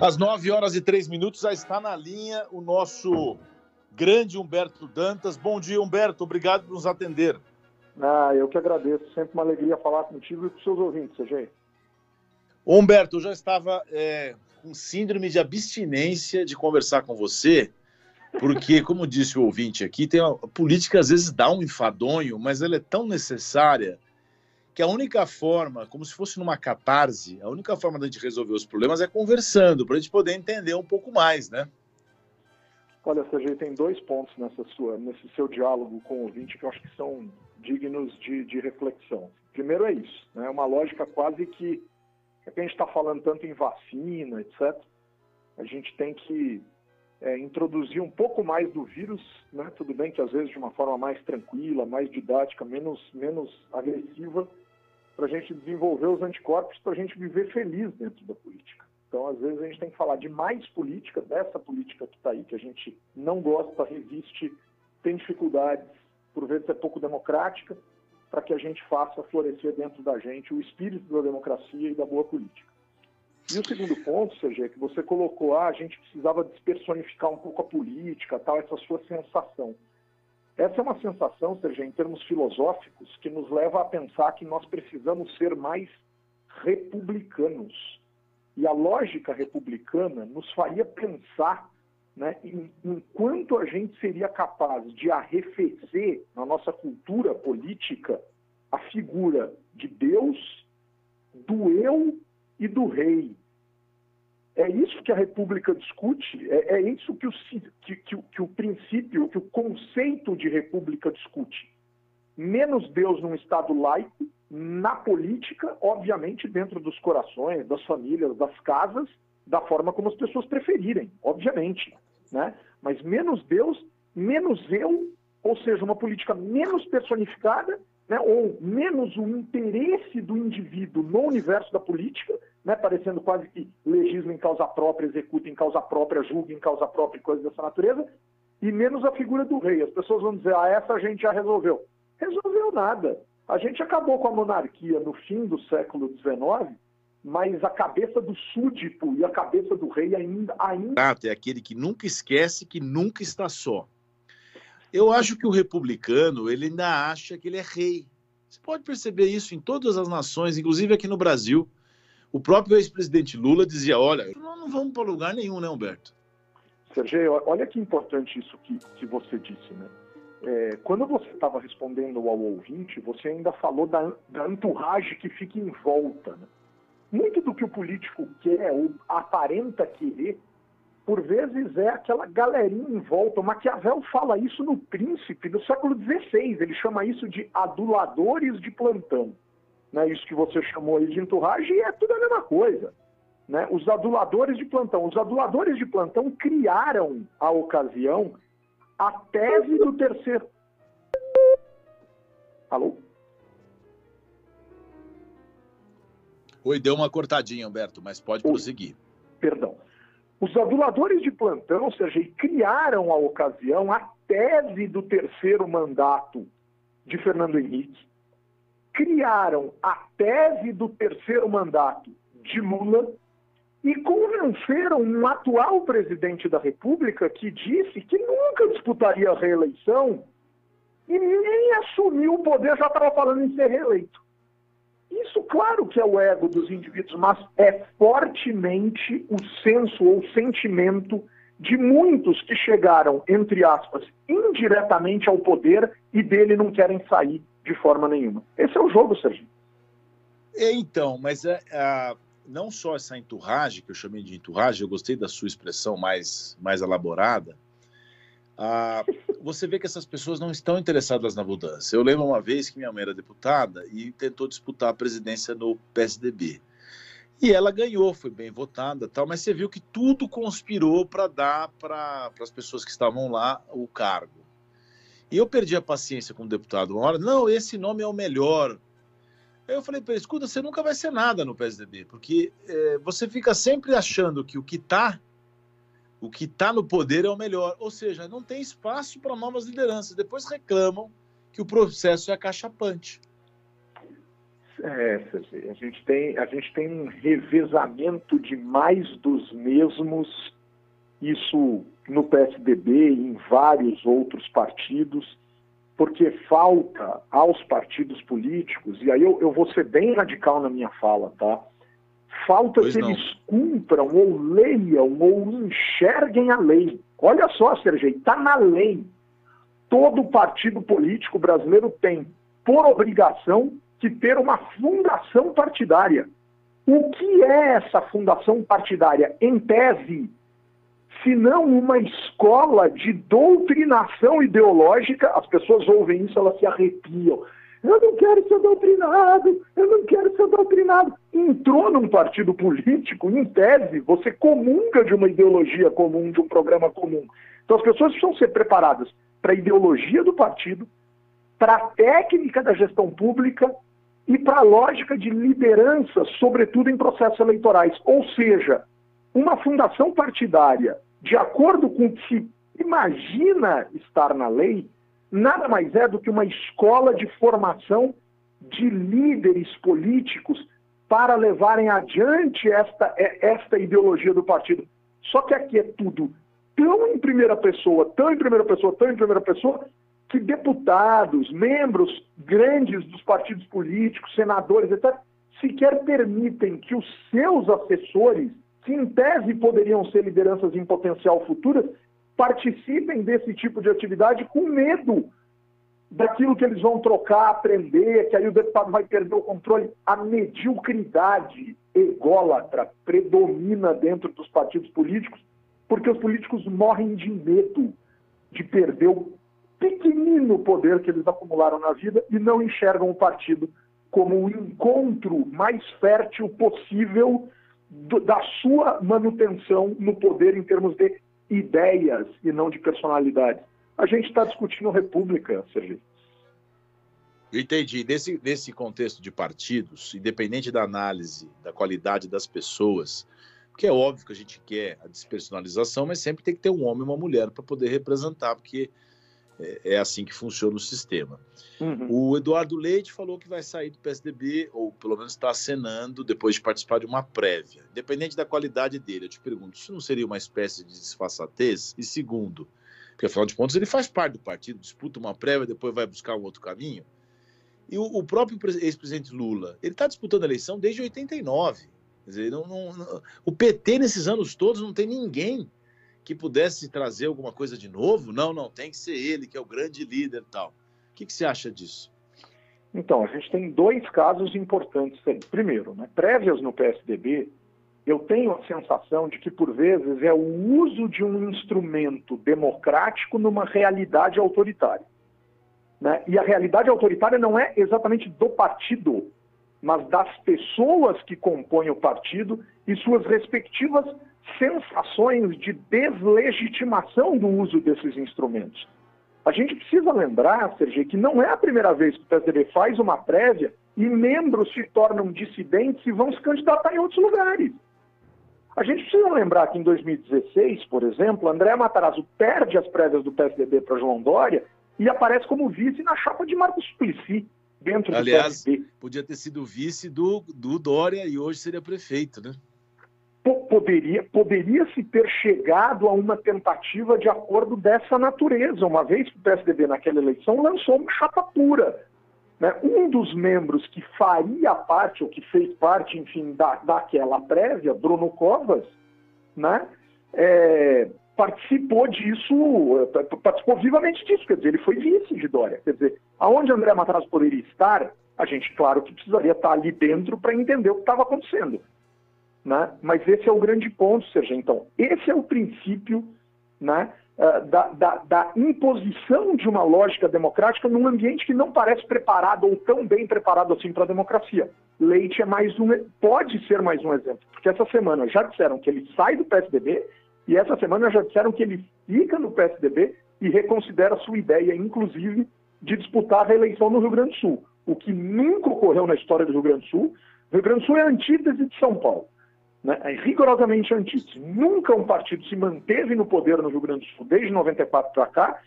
Às 9 horas e 3 minutos já está na linha o nosso grande Humberto Dantas. Bom dia, Humberto. Obrigado por nos atender. Ah, eu que agradeço. Sempre uma alegria falar contigo e com seus ouvintes, CG. Humberto, eu já estava é, com síndrome de abstinência de conversar com você, porque, como disse o ouvinte aqui, tem a política às vezes dá um enfadonho, mas ela é tão necessária que a única forma, como se fosse numa catarse, a única forma da gente resolver os problemas é conversando, para a gente poder entender um pouco mais, né? Olha, Sérgio, tem dois pontos nessa sua, nesse seu diálogo com o ouvinte que eu acho que são dignos de, de reflexão. Primeiro é isso, né? uma lógica quase que, é que a gente está falando tanto em vacina, etc., a gente tem que é, introduzir um pouco mais do vírus, né? tudo bem que às vezes de uma forma mais tranquila, mais didática, menos, menos agressiva, para a gente desenvolver os anticorpos, para a gente viver feliz dentro da política. Então, às vezes, a gente tem que falar de mais política, dessa política que está aí, que a gente não gosta, resiste, tem dificuldades, por vezes é pouco democrática, para que a gente faça florescer dentro da gente o espírito da democracia e da boa política. E o segundo ponto, Sergê, que você colocou, ah, a gente precisava despersonificar um pouco a política, tal, essa sua sensação. Essa é uma sensação, seja, em termos filosóficos, que nos leva a pensar que nós precisamos ser mais republicanos. E a lógica republicana nos faria pensar né, em, em quanto a gente seria capaz de arrefecer na nossa cultura política a figura de Deus, do eu e do rei, é isso que a República discute, é, é isso que o, que, que, que o princípio, que o conceito de República discute. Menos Deus num Estado laico, na política, obviamente, dentro dos corações, das famílias, das casas, da forma como as pessoas preferirem, obviamente. Né? Mas menos Deus, menos eu, ou seja, uma política menos personificada, né? ou menos o interesse do indivíduo no universo da política, né, parecendo quase que legisla em causa própria, executa em causa própria, julga em causa própria coisas dessa natureza, e menos a figura do rei. As pessoas vão dizer, ah, essa a gente já resolveu. Resolveu nada. A gente acabou com a monarquia no fim do século XIX, mas a cabeça do súdito e a cabeça do rei ainda... ainda... É aquele que nunca esquece que nunca está só. Eu acho que o republicano, ele ainda acha que ele é rei. Você pode perceber isso em todas as nações, inclusive aqui no Brasil. O próprio ex-presidente Lula dizia: olha, nós não vamos para lugar nenhum, né, Humberto? Sergio, olha que importante isso que, que você disse, né? É, quando você estava respondendo ao ouvinte, você ainda falou da, da entourage que fica em volta. Né? Muito do que o político quer ou aparenta querer, por vezes é aquela galerinha em volta. O Maquiavel fala isso no Príncipe do século XVI. Ele chama isso de aduladores de plantão né, isso que você chamou aí de enturragem, é tudo a mesma coisa. Né? Os aduladores de plantão. Os aduladores de plantão criaram a ocasião a tese do terceiro. Alô? Oi, deu uma cortadinha, Humberto, mas pode prosseguir. Perdão. Os aduladores de plantão, ou seja, criaram a ocasião, a tese do terceiro mandato de Fernando Henrique, criaram a tese do terceiro mandato de Lula e convenceram um atual presidente da República que disse que nunca disputaria a reeleição e nem assumiu o poder, já estava falando em ser reeleito. Isso, claro que é o ego dos indivíduos, mas é fortemente o senso ou sentimento de muitos que chegaram, entre aspas, indiretamente ao poder e dele não querem sair de forma nenhuma. Esse é o jogo, Sérgio. É, então, mas é, é, não só essa enturragem, que eu chamei de enturragem, eu gostei da sua expressão mais, mais elaborada. Ah, você vê que essas pessoas não estão interessadas na mudança. Eu lembro uma vez que minha mãe era deputada e tentou disputar a presidência no PSDB. E ela ganhou, foi bem votada, tal, mas você viu que tudo conspirou para dar para as pessoas que estavam lá o cargo. E eu perdi a paciência com o deputado uma hora. Não, esse nome é o melhor. Aí eu falei para ele, escuta, você nunca vai ser nada no PSDB, porque é, você fica sempre achando que o que está o que está no poder é o melhor. Ou seja, não tem espaço para novas lideranças. Depois reclamam que o processo é acachapante. É, a gente tem, a gente tem um revezamento de mais dos mesmos, isso no PSDB e em vários outros partidos, porque falta aos partidos políticos, e aí eu, eu vou ser bem radical na minha fala, tá? Falta pois que não. eles cumpram ou leiam ou enxerguem a lei. Olha só, Sergei, está na lei. Todo partido político brasileiro tem, por obrigação, que ter uma fundação partidária. O que é essa fundação partidária? Em tese, se não uma escola de doutrinação ideológica, as pessoas ouvem isso, elas se arrepiam. Eu não quero ser doutrinado, eu não quero ser doutrinado. Entrou num partido político, em tese, você comunga de uma ideologia comum, de um programa comum. Então as pessoas precisam ser preparadas para a ideologia do partido, para a técnica da gestão pública e para a lógica de liderança, sobretudo em processos eleitorais. Ou seja, uma fundação partidária, de acordo com o que se imagina estar na lei, nada mais é do que uma escola de formação de líderes políticos para levarem adiante esta, é, esta ideologia do partido. Só que aqui é tudo tão em primeira pessoa, tão em primeira pessoa, tão em primeira pessoa, que deputados, membros grandes dos partidos políticos, senadores, etc., sequer permitem que os seus assessores, que em tese poderiam ser lideranças em potencial futuras, participem desse tipo de atividade com medo daquilo que eles vão trocar, aprender, que aí o deputado vai perder o controle. A mediocridade ególatra predomina dentro dos partidos políticos, porque os políticos morrem de medo de perder o pequenino poder que eles acumularam na vida e não enxergam o partido como o encontro mais fértil possível do, da sua manutenção no poder em termos de ideias e não de personalidade. A gente está discutindo república, Sergio. Entendi. Nesse, nesse contexto de partidos, independente da análise da qualidade das pessoas, porque é óbvio que a gente quer a despersonalização, mas sempre tem que ter um homem e uma mulher para poder representar, porque é, é, assim que funciona o sistema. Uhum. O Eduardo Leite falou que vai sair do PSDB, ou pelo menos está acenando, depois de participar de uma prévia. Independente da qualidade dele, eu te pergunto, isso não seria uma espécie de disfarçatez? E segundo, porque afinal de contas ele faz parte do partido, disputa uma prévia, depois vai buscar um outro caminho. E o, o próprio ex-presidente Lula, ele está disputando a eleição desde 89. Quer dizer, não, não, não, o PT nesses anos todos não tem ninguém que pudesse trazer alguma coisa de novo? Não, não, tem que ser ele, que é o grande líder e tal. O que, que você acha disso? Então, a gente tem dois casos importantes aí. Primeiro, né, prévias no PSDB, eu tenho a sensação de que, por vezes, é o uso de um instrumento democrático numa realidade autoritária. Né? E a realidade autoritária não é exatamente do partido, mas das pessoas que compõem o partido e suas respectivas sensações de deslegitimação do uso desses instrumentos. A gente precisa lembrar, Sergi, que não é a primeira vez que o PSDB faz uma prévia e membros se tornam dissidentes e vão se candidatar em outros lugares. A gente precisa lembrar que em 2016, por exemplo, André Matarazzo perde as prévias do PSDB para João Dória e aparece como vice na chapa de Marcos Suplicy, dentro Aliás, do PSDB. podia ter sido vice do, do Dória e hoje seria prefeito, né? Poderia, poderia se ter chegado a uma tentativa de acordo dessa natureza, uma vez que o PSDB naquela eleição lançou uma chapa pura. Né? Um dos membros que faria parte, ou que fez parte, enfim, da, daquela prévia, Bruno Covas, né? É, participou disso, participou vivamente disso, quer dizer, ele foi vice de Dória. Quer dizer, aonde André Matarazzo poderia estar, a gente, claro, que precisaria estar ali dentro para entender o que estava acontecendo. Né? Mas esse é o grande ponto, Sérgio. Então, esse é o princípio né, eh, da, da, da, imposição de uma lógica democrática num ambiente que não parece preparado ou tão bem preparado assim para a democracia. Leite é mais um, pode ser mais um exemplo, porque essa semana já disseram que ele sai do PSDB e essa semana já disseram que ele fica no PSDB e reconsidera sua ideia, inclusive, de disputar a reeleição no Rio Grande do Sul, o que nunca ocorreu na história do Rio Grande do Sul. O Rio Grande do Sul é a antítese de São Paulo né, é rigorosamente antítese. Nunca um partido se manteve no poder no Rio Grande do Sul desde 94 para cá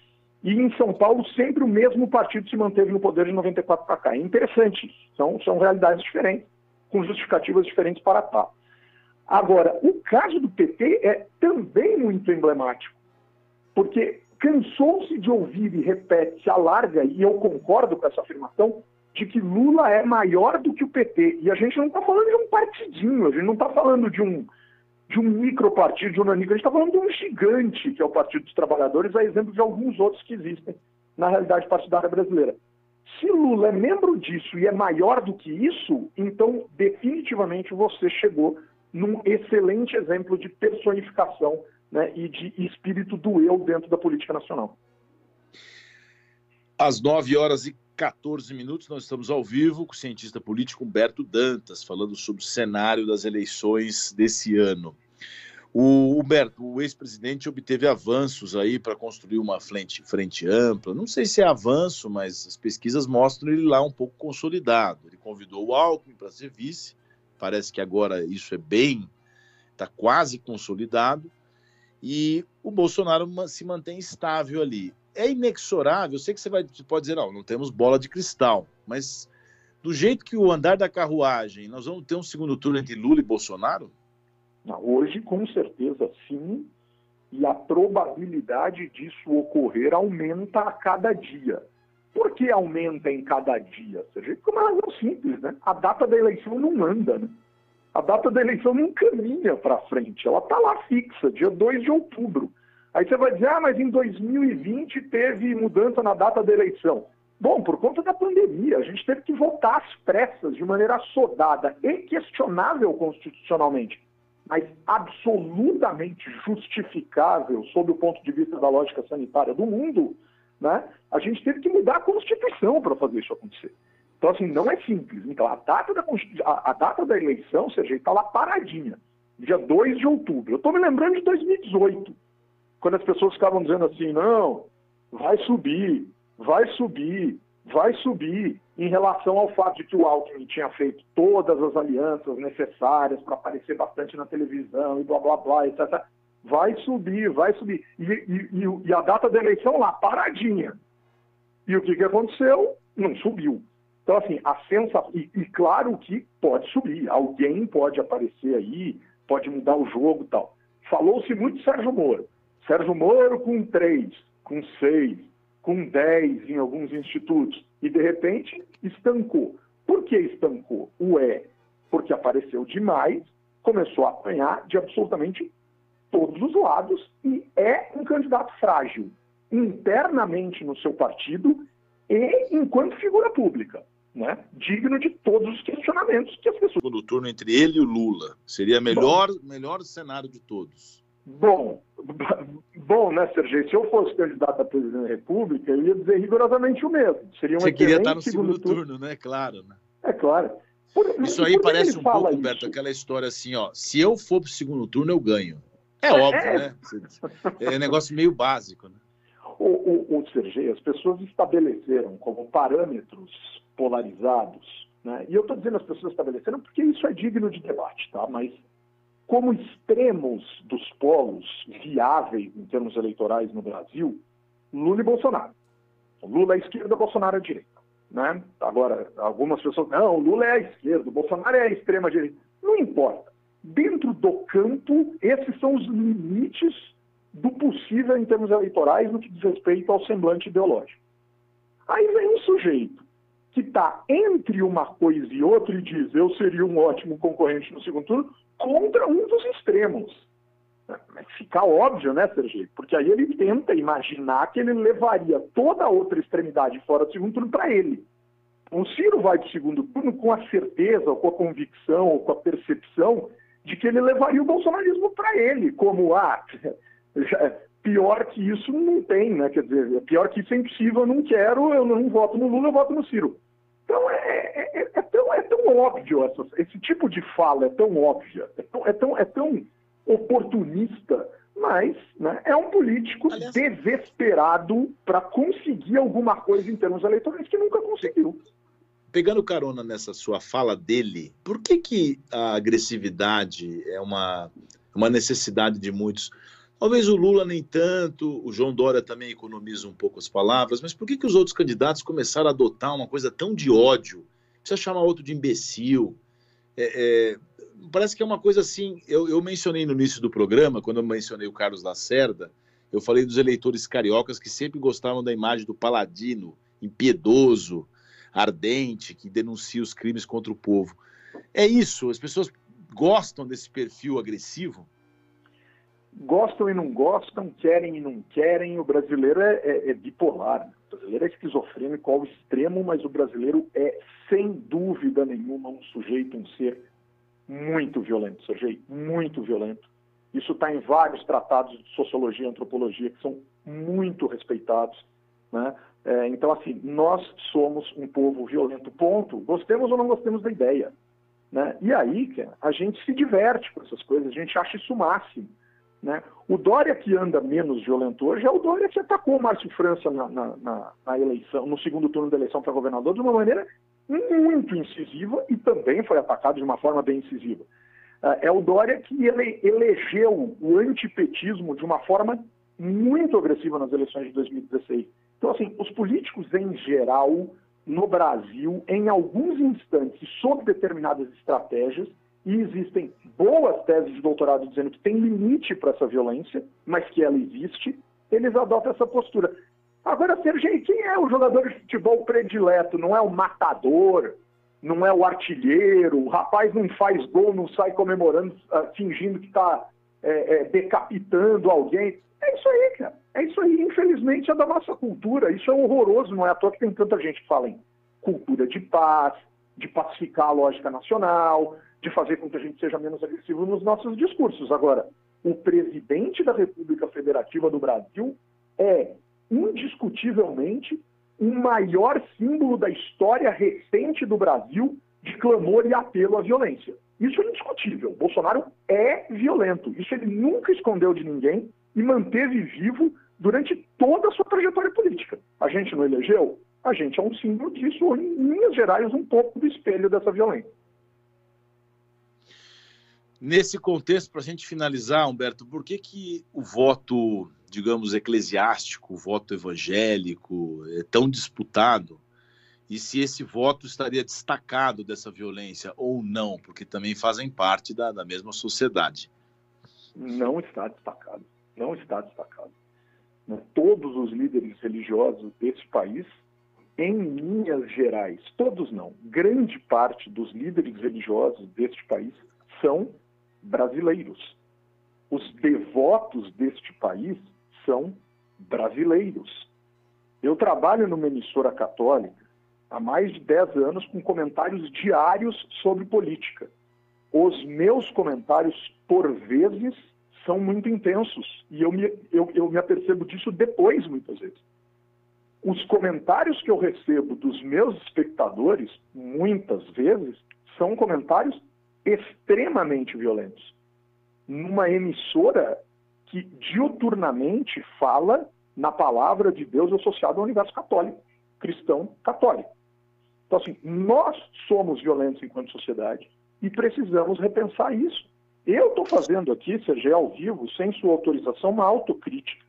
e em São Paulo sempre o mesmo partido se manteve no poder de 94 para cá. É interessante. São, são realidades diferentes, com justificativas diferentes para tal. Agora, o caso do PT é também muito emblemático, porque cansou-se de ouvir e repete-se a larga, e eu concordo com essa afirmação, de que Lula é maior do que o PT. E a gente não está falando de um partidinho, a gente não está falando de um, de um micropartido, de um nanico, a gente está falando de um gigante, que é o Partido dos Trabalhadores, a exemplo de alguns outros que existem na realidade partidária brasileira. Se Lula é membro disso e é maior do que isso, então definitivamente você chegou num excelente exemplo de personificação né, e de espírito do eu dentro da política nacional. Às 9 horas e 14 minutos, nós estamos ao vivo com o cientista político Humberto Dantas, falando sobre o cenário das eleições desse ano. O Humberto, o ex-presidente obteve avanços aí para construir uma frente, frente ampla. Não sei se é avanço, mas as pesquisas mostram ele lá um pouco consolidado. Ele convidou o Alckmin para ser vice. Parece que agora isso é bem, está quase consolidado. E o Bolsonaro se mantém estável ali é inexorável. Eu sei que você vai, pode dizer, não, não temos bola de cristal, mas do jeito que o andar da carruagem, nós vamos ter um segundo turno entre Lula e Bolsonaro? Hoje, com certeza, sim. E a probabilidade disso ocorrer aumenta a cada dia. Por que aumenta em cada dia? Seja, por uma razão simples, né? A data da eleição não anda, né? A data da eleição não caminha para frente, ela está lá fixa, dia 2 de outubro. Aí você vai dizer, ah, mas em 2020 teve mudança na data da eleição. Bom, por conta da pandemia, a gente teve que votar às pressas, de maneira sodada e questionável constitucionalmente, mas absolutamente justificável sob o ponto de vista da lógica sanitária do mundo, né? A gente teve que mudar a Constituição para fazer isso acontecer. Então, assim, não é simples. Então, a data da, a data da eleição, ou seja, está lá paradinha, dia 2 de outubro. Eu estou me lembrando de 2018 quando as pessoas ficavam dizendo assim, não, vai subir, vai subir, vai subir, em relação ao fato de que o Alckmin tinha feito todas as alianças necessárias para aparecer bastante na televisão e blá blá blá, etc. Vai subir, vai subir. E, e, e, a data da eleição lá, paradinha. E o que, que aconteceu? Não subiu. Então, assim, a sensação. E, e claro que pode subir, alguém pode aparecer aí, pode mudar o jogo e tal. Falou-se muito Sérgio Moro. Sérgio Moro com três, com seis, com dez em alguns institutos, e de repente estancou. Por que estancou? O é porque apareceu demais, começou a apanhar de absolutamente todos os lados e é um candidato frágil internamente no seu partido e enquanto figura pública. Né? digno de todos os questionamentos que as pessoas. Segundo turno entre ele e o Lula seria melhor, Bom, melhor cenário de todos. Bom, bom, né, Sergei? Se eu fosse candidato a presidente da República, eu ia dizer rigorosamente o mesmo. Seria um Você queria estar no segundo, segundo turno, turno, né? Claro. Né? É claro. Por, isso aí parece um pouco, Humberto, aquela história assim, ó. Se eu for para o segundo turno, eu ganho. É, é óbvio, é. né? É um negócio meio básico, né? O, o, o Sergei, as pessoas estabeleceram como parâmetros polarizados, né? E eu estou dizendo as pessoas estabeleceram porque isso é digno de debate, tá? Mas como extremos dos polos viáveis em termos eleitorais no Brasil, Lula e Bolsonaro. Lula é esquerda, Bolsonaro é direita. Né? Agora, algumas pessoas, não, Lula é a esquerda, Bolsonaro é extrema direita. Não importa. Dentro do campo, esses são os limites do possível em termos eleitorais no que diz respeito ao semblante ideológico. Aí vem um sujeito que está entre uma coisa e outra e diz eu seria um ótimo concorrente no segundo turno, contra um dos extremos. Fica óbvio, né, Sergei? Porque aí ele tenta imaginar que ele levaria toda a outra extremidade fora do segundo turno para ele. O Ciro vai para o segundo turno com a certeza, ou com a convicção, ou com a percepção de que ele levaria o bolsonarismo para ele, como, ah, pior que isso não tem, né? Quer dizer, pior que isso é impossível, eu não quero, eu não voto no Lula, eu voto no Ciro. Então, é, é, é, é, tão, é tão óbvio, essa, esse tipo de fala é tão óbvia, é tão, é tão, é tão oportunista, mas né, é um político Aliás, desesperado para conseguir alguma coisa em termos eleitorais que nunca conseguiu. Pegando carona nessa sua fala dele, por que, que a agressividade é uma, uma necessidade de muitos? Talvez o Lula nem tanto, o João Dória também economiza um pouco as palavras, mas por que, que os outros candidatos começaram a adotar uma coisa tão de ódio? Precisa chamar outro de imbecil. É, é, parece que é uma coisa assim. Eu, eu, mencionei no início do programa, quando eu mencionei o Carlos Lacerda, eu falei dos eleitores cariocas que sempre gostavam da imagem do paladino, impiedoso, ardente, que denuncia os crimes contra o povo. É isso, as pessoas gostam desse perfil agressivo? Gostam e não gostam, querem e não querem. O brasileiro é, é, é, bipolar, o brasileiro é esquizofrênico ao extremo, mas o brasileiro é, sem dúvida nenhuma, um sujeito, um ser muito violento, Sergei, muito violento. Isso está em vários tratados de sociologia e antropologia que são muito respeitados. Né? É, então, assim, nós somos um povo violento, ponto. Gostemos ou não gostemos da ideia. Né? E aí, a gente se diverte com essas coisas, a gente acha isso o máximo. Né? O Dória que anda menos violento hoje é o Dória que atacou o Márcio França na, na, na, na eleição, no segundo turno da eleição para governador de uma maneira muito incisiva e também foi atacado de uma forma bem incisiva. Uh, é o Dória que ele elegeu o antipetismo de uma forma muito agressiva nas eleições de 2016. Então, assim, os políticos em geral, no Brasil, em alguns instantes, sob determinadas estratégias, e existem boas teses de doutorado dizendo que tem limite para essa violência, mas que ela existe, eles adotam essa postura. Agora, Sergei, quem é o jogador de futebol predileto? Não é o matador, não é o artilheiro, o rapaz não faz gol, não sai comemorando, uh, fingindo que está é, é, decapitando alguém. É isso aí, cara. É isso aí. Infelizmente é da nossa cultura. Isso é horroroso. Não é à toa que tem tanta gente que fala em cultura de paz, de pacificar a lógica nacional, de fazer com que a gente seja menos agressivo nos nossos discursos. Agora, o presidente da República Federativa do Brasil é indiscutivelmente o maior símbolo da história recente do Brasil de clamor e apelo à violência. Isso é indiscutível. Bolsonaro é violento. Isso ele nunca escondeu de ninguém e manteve vivo durante toda a sua trajetória política. A gente não elegeu? A gente é um símbolo disso, ou em linhas gerais, um pouco do espelho dessa violência. Nesse contexto, para a gente finalizar, Humberto, por que, que o voto, digamos, eclesiástico, o voto evangélico é tão disputado? E se esse voto estaria destacado dessa violência ou não, porque também fazem parte da, da mesma sociedade? Não está destacado. Não está destacado. Todos os líderes religiosos desse país, em linhas gerais, todos não, grande parte dos líderes religiosos deste país são brasileiros. Os devotos deste país são brasileiros. Eu trabalho numa emissora católica há mais de 10 anos com comentários diários sobre política. Os meus comentários, por vezes, são muito intensos e eu me, eu, eu me apercebo disso depois, muitas vezes. Os comentários que eu recebo dos meus espectadores, muitas vezes, são comentários extremamente violentos. Numa emissora que diuturnamente fala na palavra de Deus associada ao universo católico, cristão católico. Então, assim, nós somos violentos enquanto sociedade e precisamos repensar isso. Eu estou fazendo aqui, Sergei, ao vivo, sem sua autorização, uma autocrítica.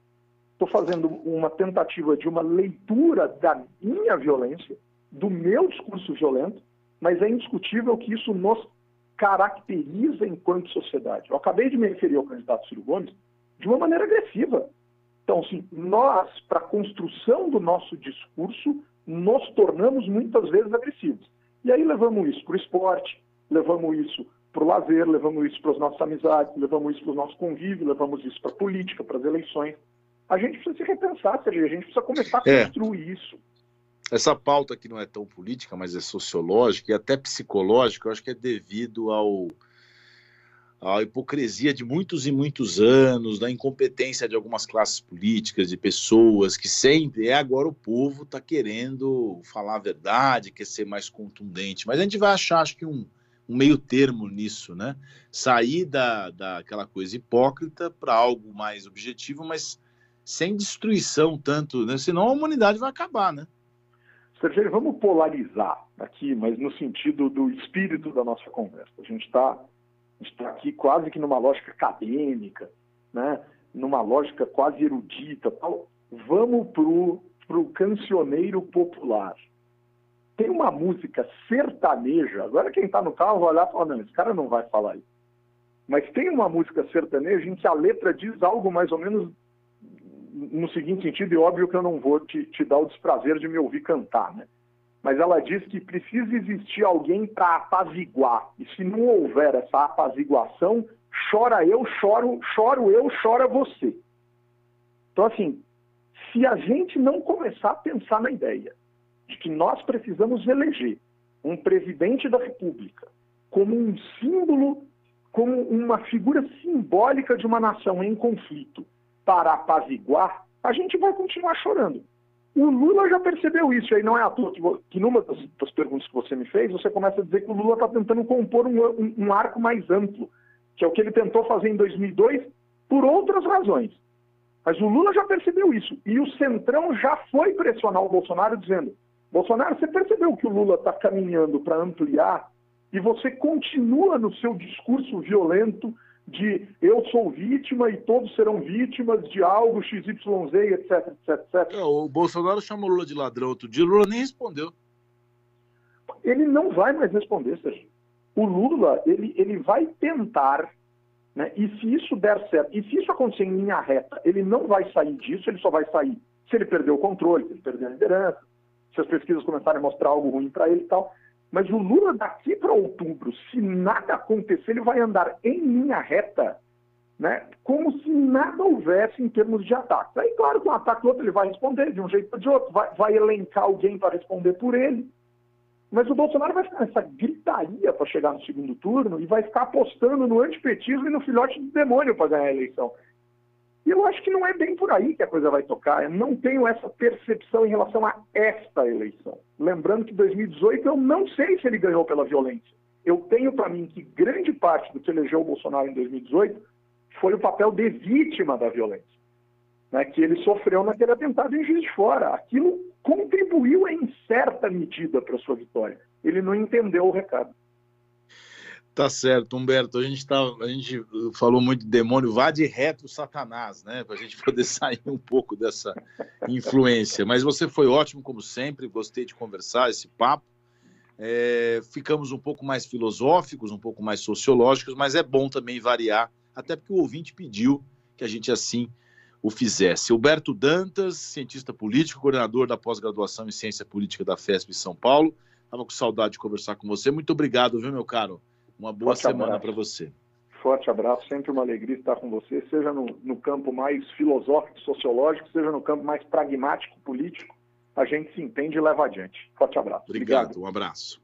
Estou fazendo uma tentativa de uma leitura da minha violência, do meu discurso violento, mas é indiscutível que isso nos caracteriza enquanto sociedade. Eu acabei de me referir ao candidato Ciro Gomes de uma maneira agressiva. Então, assim, nós, para a construção do nosso discurso, nos tornamos muitas vezes agressivos. E aí levamos isso para o esporte, levamos isso para o lazer, levamos isso para as nossas amizades, levamos isso para o nosso convívio, levamos isso para a política, para as eleições. A gente precisa se repensar, Sérgio, a gente precisa começar a é. construir isso essa pauta que não é tão política, mas é sociológica e até psicológica, eu acho que é devido ao à hipocrisia de muitos e muitos anos, da incompetência de algumas classes políticas, de pessoas que sempre é agora o povo está querendo falar a verdade, quer ser mais contundente, mas a gente vai achar, acho que um, um meio termo nisso, né? Sair da, daquela coisa hipócrita para algo mais objetivo, mas sem destruição tanto, né? Senão a humanidade vai acabar, né? Sergei, vamos polarizar aqui, mas no sentido do espírito da nossa conversa. A gente está tá aqui quase que numa lógica acadêmica, né? numa lógica quase erudita, tal, vamos para o cancioneiro popular. Tem uma música sertaneja, agora quem está no carro vai olhar e falar, não, esse cara não vai falar isso. Mas tem uma música sertaneja em que a letra diz algo mais ou menos no seguinte sentido, e óbvio que eu não vou te, te dar o desprazer de me ouvir cantar, né? Mas ela diz que precisa existir alguém para apaziguar. E se não houver essa apaziguação, chora eu, choro, choro eu, chora você. Então, assim, se a gente não começar a pensar na ideia de que nós precisamos eleger um presidente da República como um símbolo, como uma figura simbólica de uma nação em conflito para apaziguar, a gente vai continuar chorando. O Lula já percebeu isso, aí não é à toa que, que numa das, das, perguntas que você me fez, você começa a dizer que o Lula está tentando compor um, um, um arco mais amplo, que é o que ele tentou fazer em 2002 por outras razões. Mas o Lula já percebeu isso. E o Centrão já foi pressionar o Bolsonaro dizendo: Bolsonaro, você percebeu que o Lula está caminhando para ampliar e você continua no seu discurso violento de eu sou vítima e todos serão vítimas de algo XYZ, etc, etc, etc. É, o Bolsonaro chamou Lula de ladrão outro dia, Lula nem respondeu. Ele não vai mais responder, Sérgio. O Lula, ele, ele vai tentar, né, e se isso der certo, e se isso acontecer em linha reta, ele não vai sair disso, ele só vai sair se ele perder o controle, se ele perder a liderança, se as pesquisas começarem a mostrar algo ruim para ele e tal. Mas o Lula, daqui para outubro, se nada acontecer, ele vai andar em linha reta, né, como se nada houvesse em termos de ataques. Aí, claro que um ataque outro ele vai responder de um jeito ou de outro, vai, vai elencar alguém para responder por ele. Mas o Bolsonaro vai ficar nessa gritaria para chegar no segundo turno e vai ficar apostando no antipetismo e no filhote do demônio para ganhar a eleição. E eu acho que não é bem por aí que a coisa vai tocar. Eu não tenho essa percepção em relação a esta eleição. Lembrando que 2018 eu não sei se ele ganhou pela violência. Eu tenho para mim que grande parte do que elegeu o Bolsonaro em 2018 foi o papel de vítima da violência. Né, que ele sofreu naquele atentado em Juiz de Fora. Aquilo contribuiu em certa medida para a sua vitória. Ele não entendeu o recado. Tá certo, Humberto. A gente, tá, a gente falou muito de demônio, vá de reto Satanás, né? Para a gente poder sair um pouco dessa influência. Mas você foi ótimo, como sempre, gostei de conversar esse papo. É, ficamos um pouco mais filosóficos, um pouco mais sociológicos, mas é bom também variar, até porque o ouvinte pediu que a gente assim o fizesse. Humberto Dantas, cientista político, coordenador da pós-graduação em ciência política da FESP em São Paulo. Estava com saudade de conversar com você. Muito obrigado, viu, meu caro? Uma boa Forte semana para você. Forte abraço, sempre uma alegria estar com você, seja no, no campo mais filosófico, sociológico, seja no campo mais pragmático, político. A gente se entende e leva adiante. Forte abraço. Obrigado, Obrigado. um abraço.